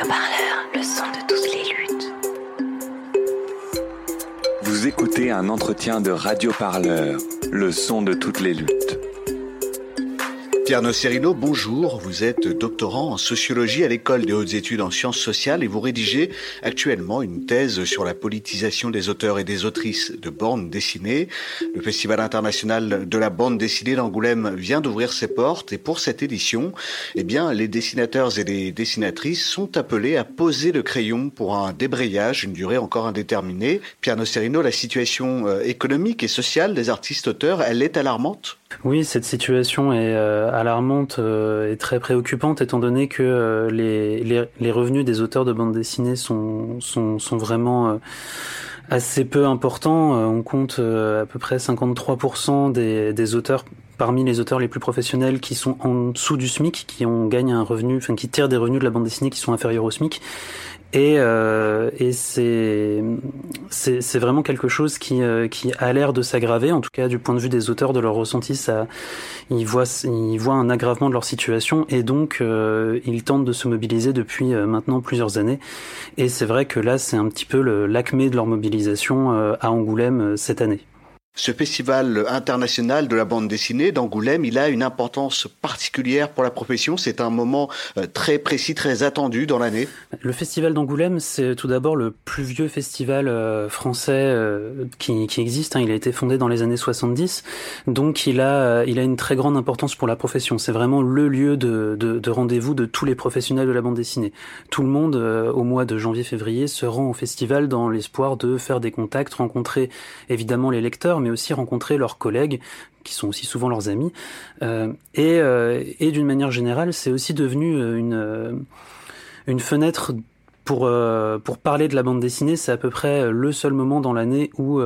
Le son de toutes les luttes. Vous écoutez un entretien de Radio Parleur, le son de toutes les luttes. Pierre Nocerino, bonjour. Vous êtes doctorant en sociologie à l'école des hautes études en sciences sociales et vous rédigez actuellement une thèse sur la politisation des auteurs et des autrices de bandes dessinées. Le Festival international de la bande dessinée d'Angoulême vient d'ouvrir ses portes et pour cette édition, eh bien, les dessinateurs et les dessinatrices sont appelés à poser le crayon pour un débrayage, une durée encore indéterminée. Pierre Nocerino, la situation euh, économique et sociale des artistes auteurs, elle est alarmante? Oui, cette situation est euh, alarmante euh, et très préoccupante étant donné que euh, les, les, les, revenus des auteurs de bande dessinée sont, sont, sont vraiment assez peu importants. on compte à peu près 53% des, des auteurs parmi les auteurs les plus professionnels qui sont en dessous du SMIC, qui ont gagnent un revenu, enfin qui tirent des revenus de la bande dessinée qui sont inférieurs au SMIC. Et, euh, c'est vraiment quelque chose qui euh, qui a l'air de s'aggraver, en tout cas du point de vue des auteurs de leur ressenti, ça ils voient un aggravement de leur situation et donc euh, ils tentent de se mobiliser depuis maintenant plusieurs années. Et c'est vrai que là c'est un petit peu l'acmé de leur mobilisation à Angoulême cette année. Ce festival international de la bande dessinée d'Angoulême, il a une importance particulière pour la profession. C'est un moment euh, très précis, très attendu dans l'année. Le festival d'Angoulême, c'est tout d'abord le plus vieux festival euh, français euh, qui, qui, existe. Hein. Il a été fondé dans les années 70, donc il a, il a une très grande importance pour la profession. C'est vraiment le lieu de, de, de rendez-vous de tous les professionnels de la bande dessinée. Tout le monde, au mois de janvier-février, se rend au festival dans l'espoir de faire des contacts, rencontrer évidemment les lecteurs, aussi rencontrer leurs collègues qui sont aussi souvent leurs amis. Euh, et, euh, et d'une manière générale, c'est aussi devenu euh, une, une fenêtre pour, pour parler de la bande dessinée. C'est à peu près le seul moment dans l'année où,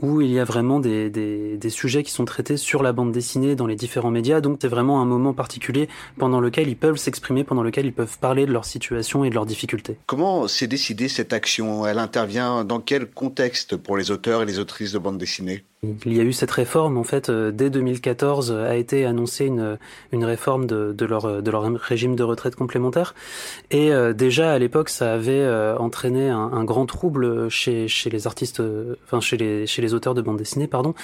où il y a vraiment des, des, des, sujets qui sont traités sur la bande dessinée dans les différents médias. Donc c'est vraiment un moment particulier pendant lequel ils peuvent s'exprimer, pendant lequel ils peuvent parler de leur situation et de leurs difficultés. Comment s'est décidée cette action? Elle intervient dans quel contexte pour les auteurs et les autrices de bande dessinée? Il y a eu cette réforme, en fait, euh, dès 2014 euh, a été annoncée une, une réforme de, leur, de leur régime de retraite complémentaire. Et euh, déjà à l'époque, ça avait entraîné un, grand trouble chez, chez les artistes, enfin chez les, chez les auteurs de bande dessinée, pardon,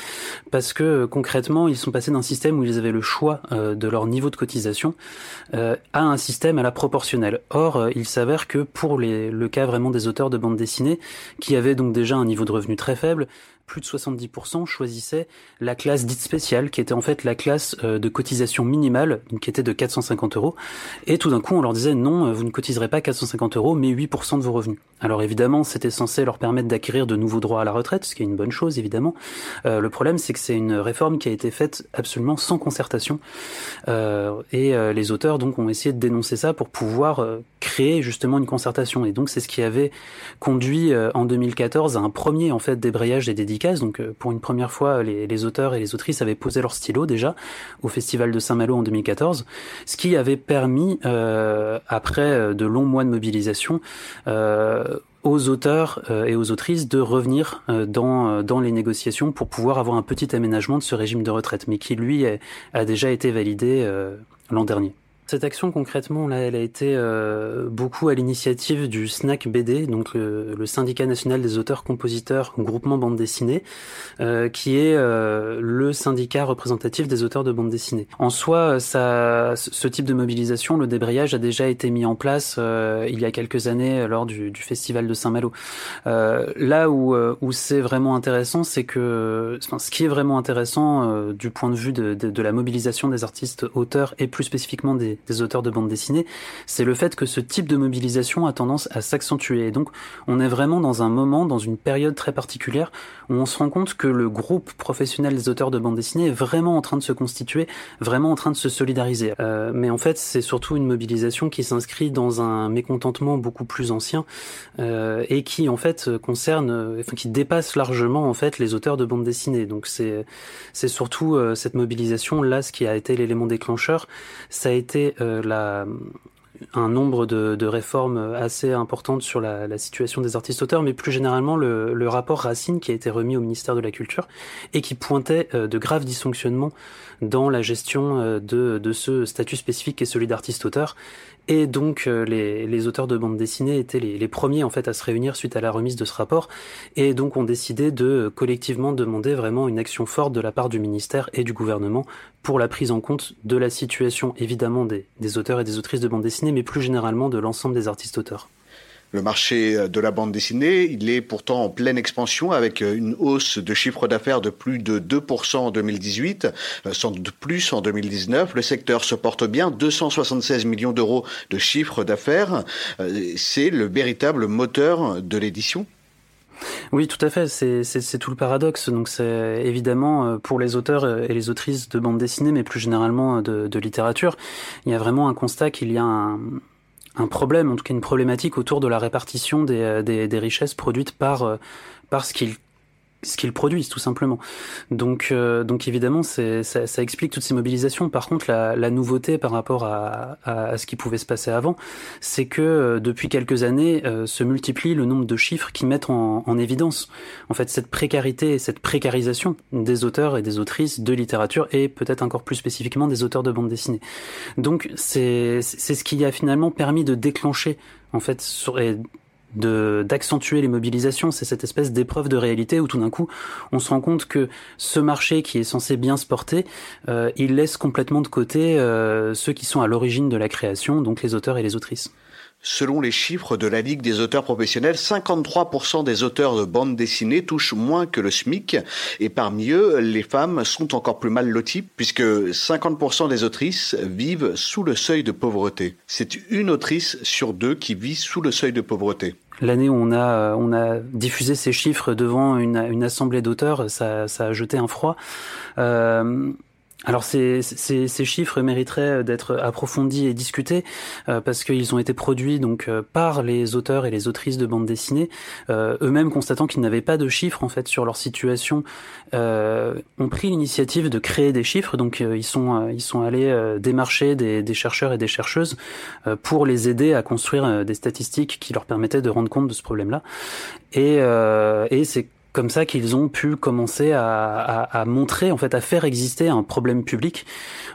parce que concrètement, ils sont passés d'un système où ils avaient le choix de leur niveau de cotisation à un système à la proportionnelle. Or, il s'avère que pour le cas vraiment des auteurs de bande dessinée, qui avaient donc déjà un niveau de revenu très faible, plus de 70% choisissaient la classe dite spéciale, qui était en fait la classe euh, de cotisation minimale, qui était de 450 euros. Et tout d'un coup, on leur disait non, euh, vous ne cotiserez pas 450 euros, mais 8% de vos revenus. Alors évidemment, c'était censé leur permettre d'acquérir de nouveaux droits à la retraite, ce qui est une bonne chose évidemment. Euh, le problème, c'est que c'est une réforme qui a été faite absolument sans concertation. Euh, et euh, les auteurs donc ont essayé de dénoncer ça pour pouvoir créer justement une concertation. Et donc c'est ce qui avait conduit en 2014 à un premier en fait débrayage des dédicaces donc euh, pour une première fois, les, auteurs et les autrices avaient posé leur stylo déjà au Festival de Saint-Malo en 2014, ce qui avait permis, euh, après euh, de longs mois de mobilisation, aux auteurs et aux autrices de revenir dans, dans les négociations pour pouvoir avoir un petit aménagement de ce régime de retraite, mais qui lui a déjà été validé l'an dernier. Cette action concrètement, là, elle a été euh, beaucoup à l'initiative du SNAC BD, donc le, syndicat national des auteurs-compositeurs groupement bande dessinée, euh, qui est euh, le syndicat représentatif des auteurs de bande dessinée. En soi, ça, ce type de mobilisation, le débrayage a déjà été mis en place il y a quelques années lors du, du festival de Saint-Malo. là où, où c'est vraiment intéressant, c'est que enfin, ce qui est vraiment intéressant du point de vue de, de, de la mobilisation des artistes auteurs et plus spécifiquement des, des auteurs de bande dessinée, c'est le fait que ce type de mobilisation a tendance à s'accentuer. Et donc, on est vraiment dans un moment, dans une période très particulière, où on se rend compte que le groupe professionnel des auteurs de bande dessinée est vraiment en train de se constituer, vraiment en train de se solidariser. Euh, mais en fait, c'est surtout une mobilisation qui s'inscrit dans un mécontentement beaucoup plus ancien euh, et qui, en fait, concerne, enfin, qui dépasse largement en fait les auteurs de bande dessinée. Donc, c'est c'est surtout euh, cette mobilisation là, ce qui a été l'élément déclencheur. Ça a été euh, un nombre de, réformes assez importantes sur la, situation des artistes-auteurs, mais plus généralement le, rapport Racine qui a été remis au ministère de la Culture et qui pointait de graves dysfonctionnements dans la gestion de, de ce statut spécifique qui est celui d'artiste-auteur. Et donc euh, les, auteurs de bande dessinée étaient les, les, premiers en fait à se réunir suite à la remise de ce rapport, et donc ont décidé de euh, collectivement demander vraiment une action forte de la part du ministère et du gouvernement pour la prise en compte de la situation évidemment des, des auteurs et des autrices de bande dessinée, mais plus généralement de l'ensemble des artistes auteurs. Le marché de la bande dessinée, il est pourtant en pleine expansion avec une hausse de chiffre d'affaires de plus de 2% en 2018, euh, sans doute plus en 2019. Le secteur se porte bien, 276 millions d'euros de chiffre d'affaires. Euh, c'est le véritable moteur de l'édition. Oui, tout à fait. C'est tout le paradoxe. Donc, c'est évidemment euh, pour les auteurs et les autrices de bande dessinée, mais plus généralement de, de littérature, il y a vraiment un constat qu'il y a un, un problème, en tout cas une problématique autour de la répartition des, euh, des, des richesses produites par, euh, par ce qu'ils ce qu'ils produisent tout simplement. Donc, euh, donc évidemment, ça, ça, explique toutes ces mobilisations. Par contre, la, la nouveauté par rapport à, à, ce qui pouvait se passer avant, c'est que euh, depuis quelques années euh, se multiplie le nombre de chiffres qui mettent en, en, évidence en fait cette précarité et cette précarisation des auteurs et des autrices de littérature et peut-être encore plus spécifiquement des auteurs de bande dessinée. Donc c'est, c'est ce qui a finalement permis de déclencher en fait sur, de d'accentuer les mobilisations, c'est cette espèce d'épreuve de réalité où tout d'un coup on se rend compte que ce marché qui est censé bien se porter, euh, il laisse complètement de côté euh, ceux qui sont à l'origine de la création, donc les auteurs et les autrices. Selon les chiffres de la Ligue des auteurs professionnels, 53% des auteurs de bande dessinée touchent moins que le SMIC. Et parmi eux, les femmes sont encore plus mal loties puisque 50% des autrices vivent sous le seuil de pauvreté. C'est une autrice sur deux qui vit sous le seuil de pauvreté. L'année où on a, on a diffusé ces chiffres devant une, une assemblée d'auteurs, ça, ça, a jeté un froid. Euh, alors ces, ces, chiffres mériteraient d'être approfondis et discutés euh, parce qu'ils ont été produits donc euh, par les auteurs et les autrices de bande dessinée, euh, eux-mêmes constatant qu'ils n'avaient pas de chiffres en fait sur leur situation, ont pris l'initiative de créer des chiffres. Donc ils sont ils sont allés démarcher des, des, chercheurs et des chercheuses pour les aider à construire des statistiques qui leur permettaient de rendre compte de ce problème-là. Et, et c'est comme ça qu'ils ont pu commencer à, montrer, en fait, à faire exister un problème public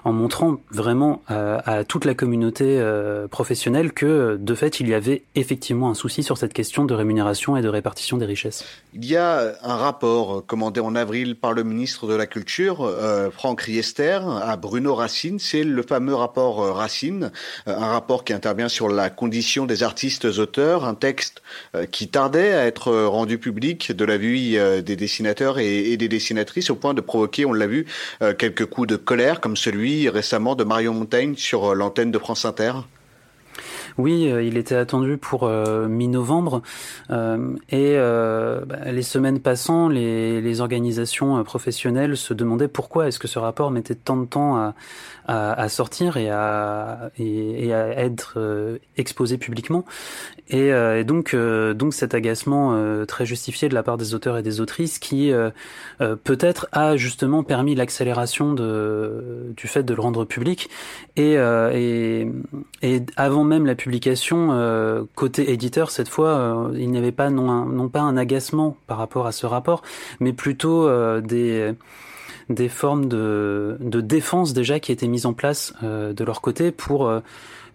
en montrant vraiment euh, à toute la communauté euh, professionnelle que, de fait, il y avait effectivement un souci sur cette question de rémunération et de répartition des richesses. Il y a un rapport commandé en avril par le ministre de la Culture, euh, Franck Riester, à Bruno Racine. C'est le fameux rapport Racine, un rapport qui intervient sur la condition des artistes auteurs, un texte qui tardait à être rendu public de la vue des dessinateurs et, des dessinatrices au point de provoquer, on l'a vu, quelques coups de colère comme celui récemment de Marion Montaigne sur euh, l'antenne de France Inter oui, euh, il était attendu pour euh, mi-novembre et bah, les semaines passant, les, les organisations professionnelles se demandaient pourquoi est-ce que ce rapport mettait tant de temps à, à, à sortir et à, et, et à être exposé publiquement. Et, et donc, donc cet agacement très justifié de la part des auteurs et des autrices qui peut-être a justement permis l'accélération de, du fait de le rendre public et, et, et avant même la publication, euh, côté éditeur, cette fois, euh, il n'y avait pas non, non, pas un agacement par rapport à ce rapport, mais plutôt euh, des des formes de, de défense déjà qui étaient mises en place de leur côté pour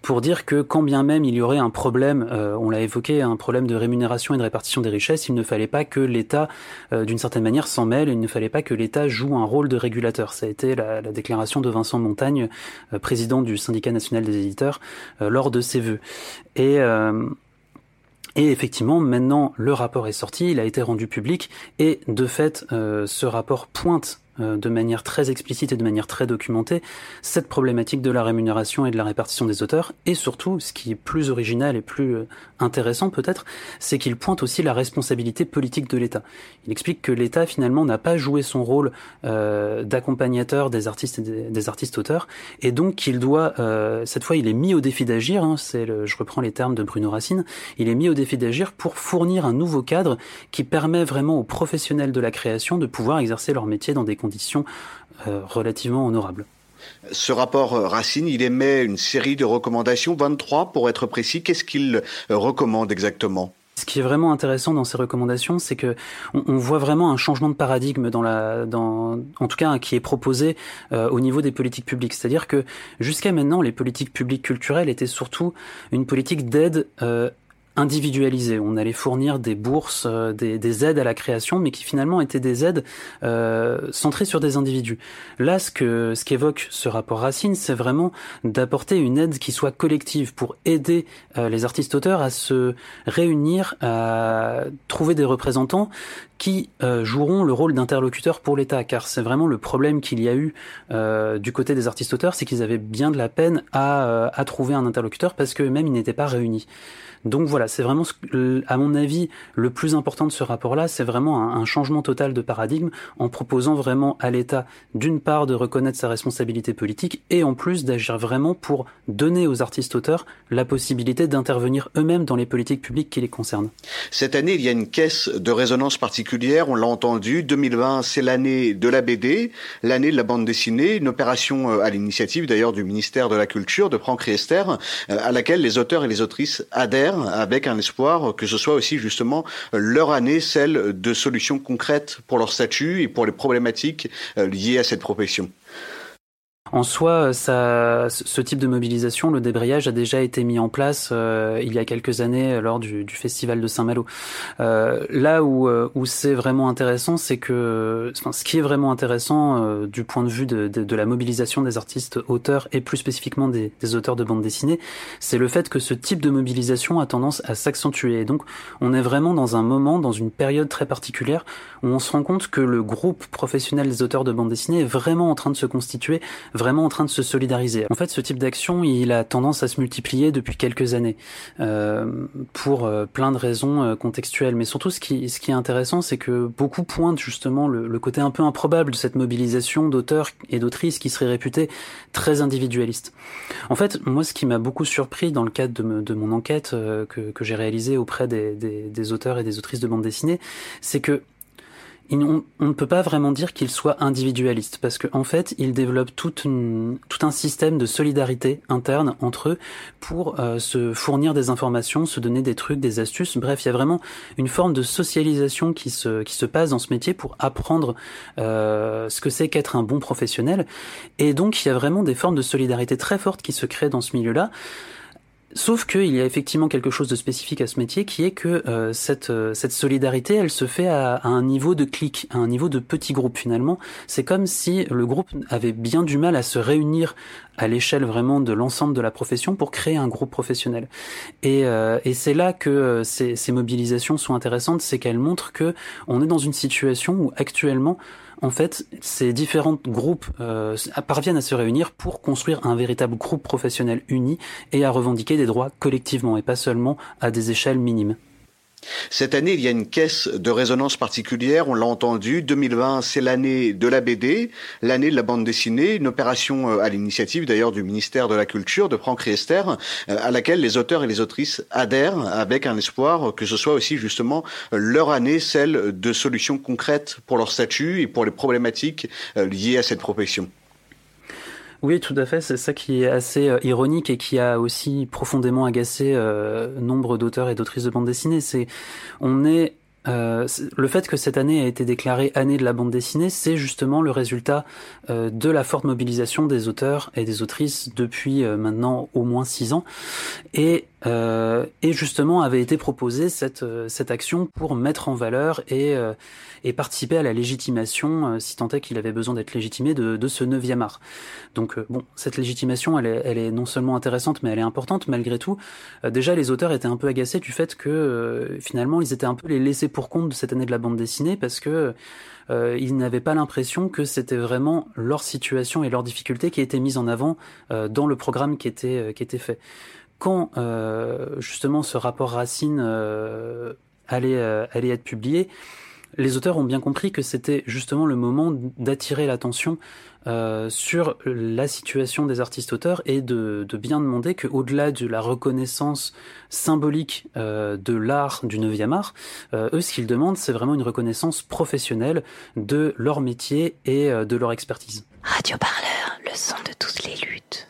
pour dire que quand bien même il y aurait un problème, euh, on l'a évoqué, un problème de rémunération et de répartition des richesses, il ne fallait pas que l'État, euh, d'une certaine manière, s'en mêle, il ne fallait pas que l'État joue un rôle de régulateur. Ça a été la, la déclaration de Vincent Montagne, euh, président du syndicat national des éditeurs, lors de ses vœux. Et effectivement, maintenant, le rapport est sorti, il a été rendu public, et de fait, ce rapport pointe de manière très explicite et de manière très documentée cette problématique de la rémunération et de la répartition des auteurs et surtout ce qui est plus original et plus euh, intéressant peut-être c'est qu'il pointe aussi la responsabilité politique de l'État. Il explique que l'État finalement n'a pas joué son rôle euh, d'accompagnateur des artistes et des, artistes auteurs et donc qu'il doit euh, cette fois il est mis au défi d'agir hein, c'est je reprends les termes de Bruno Racine il est mis au défi d'agir pour fournir un nouveau cadre qui permet vraiment aux professionnels de la création de pouvoir exercer leur métier dans des conditions euh, relativement honorables. Ce rapport Racine, il émet une série de recommandations, 23 pour être précis. Qu'est-ce qu'il recommande exactement? Ce qui est vraiment intéressant dans ces recommandations, c'est que on, voit vraiment un changement de paradigme dans la, dans, en tout cas, qui est proposé euh, au niveau des politiques publiques. C'est-à-dire que jusqu'à maintenant, les politiques publiques culturelles étaient surtout une politique d'aide euh, individualisé. On allait fournir des bourses, euh, des, aides à la création, mais qui finalement étaient des aides euh, centrées sur des individus. Là, ce que ce qu'évoque ce rapport Racine, c'est vraiment d'apporter une aide qui soit collective pour aider euh, les artistes-auteurs à se réunir, à trouver des représentants qui joueront le rôle d'interlocuteur pour l'État, car c'est vraiment le problème qu'il y a eu du côté des artistes-auteurs, c'est qu'ils avaient bien de la peine à, à trouver un interlocuteur parce qu'eux-mêmes ils n'étaient pas réunis. Donc voilà, c'est vraiment, à mon avis, le plus important de ce rapport-là, c'est vraiment un, changement total de paradigme en proposant vraiment à l'État, d'une part, de reconnaître sa responsabilité politique et en plus d'agir vraiment pour donner aux artistes-auteurs la possibilité d'intervenir eux-mêmes dans les politiques publiques qui les concernent. Cette année, il y a une caisse de résonance particulière, on l'a entendu. 2020, c'est l'année de la BD, l'année de la bande dessinée, une opération euh, à l'initiative d'ailleurs du ministère de la Culture, de Franck Riester, euh, à laquelle les auteurs et les autrices adhèrent avec un espoir que ce soit aussi justement leur année, celle de solutions concrètes pour leur statut et pour les problématiques euh, liées à cette profession. En soi, ça, ce type de mobilisation, le débrayage a déjà été mis en place euh, il y a quelques années lors du, du festival de Saint-Malo. Euh, là où, euh, où c'est vraiment intéressant, c'est que, enfin, ce qui est vraiment intéressant euh, du point de vue de, de, de, la mobilisation des artistes auteurs et plus spécifiquement des, des auteurs de bande dessinée, c'est le fait que ce type de mobilisation a tendance à s'accentuer. Et donc, on est vraiment dans un moment, dans une période très particulière, où on se rend compte que le groupe professionnel des auteurs de bande dessinée est vraiment en train de se constituer vraiment en train de se solidariser. En fait, ce type d'action, il a tendance à se multiplier depuis quelques années euh, pour euh, plein de raisons euh, contextuelles. Mais surtout, ce qui, ce qui est intéressant, c'est que beaucoup pointent justement le, le, côté un peu improbable de cette mobilisation d'auteurs et d'autrices qui serait réputée très individualiste. En fait, moi, ce qui m'a beaucoup surpris dans le cadre de, de mon enquête euh, que, que j'ai réalisée auprès des, des, des auteurs et des autrices de bande dessinée, c'est que on, ne peut pas vraiment dire qu'il soit individualiste parce qu'en en fait, il développe tout, un système de solidarité interne entre eux pour euh, se fournir des informations, se donner des trucs, des astuces. Bref, il y a vraiment une forme de socialisation qui se, qui se passe dans ce métier pour apprendre euh, ce que c'est qu'être un bon professionnel. Et donc, il y a vraiment des formes de solidarité très fortes qui se créent dans ce milieu-là. Sauf qu'il y a effectivement quelque chose de spécifique à ce métier qui est que euh, cette, euh, cette solidarité, elle se fait à, un niveau de clic, à un niveau de petit groupe finalement. C'est comme si le groupe avait bien du mal à se réunir à l'échelle vraiment de l'ensemble de la profession pour créer un groupe professionnel. Et, euh, et c'est là que ces, ces mobilisations sont intéressantes, c'est qu'elles montrent que on est dans une situation où actuellement en fait, ces différents groupes euh, parviennent à se réunir pour construire un véritable groupe professionnel uni et à revendiquer des droits collectivement et pas seulement à des échelles minimes. Cette année, il y a une caisse de résonance particulière, on l'a entendu. 2020, c'est l'année de la BD, l'année de la bande dessinée, une opération euh, à l'initiative d'ailleurs du ministère de la Culture, de Franck Riester, euh, à laquelle les auteurs et les autrices adhèrent avec un espoir que ce soit aussi justement leur année, celle de solutions concrètes pour leur statut et pour les problématiques euh, liées à cette profession. Oui, tout à fait. C'est ça qui est assez euh, ironique et qui a aussi profondément agacé euh, nombre d'auteurs et d'autrices de bande dessinée. C'est, on est euh, le fait que cette année a été déclarée année de la bande dessinée, c'est justement le résultat de la forte mobilisation des auteurs et des autrices depuis maintenant au moins six ans, et, euh, et justement avait été proposée cette, cette action pour mettre en valeur et, et participer à la légitimation, si tant est qu'il avait besoin d'être légitimé, de, de ce neuvième art. Donc bon, cette légitimation, elle est, elle est non seulement intéressante, mais elle est importante malgré tout. déjà, les auteurs étaient un peu agacés du fait que finalement, ils étaient un peu les laissés pour compte de cette année de la bande dessinée parce que euh, ils n'avaient pas l'impression que c'était vraiment leur situation et leurs difficultés qui étaient mises en avant euh, dans le programme qui était euh, qui était fait. Quand euh, justement ce rapport Racine euh, allait allait être publié, les auteurs ont bien compris que c'était justement le moment d'attirer l'attention euh, sur la situation des artistes-auteurs et de, bien demander qu'au-delà de la reconnaissance symbolique euh, de l'art du 9e art, euh, eux, ce qu'ils demandent, c'est vraiment une reconnaissance professionnelle de leur métier et euh, de leur expertise. Radio Parleur, le son de toutes les luttes.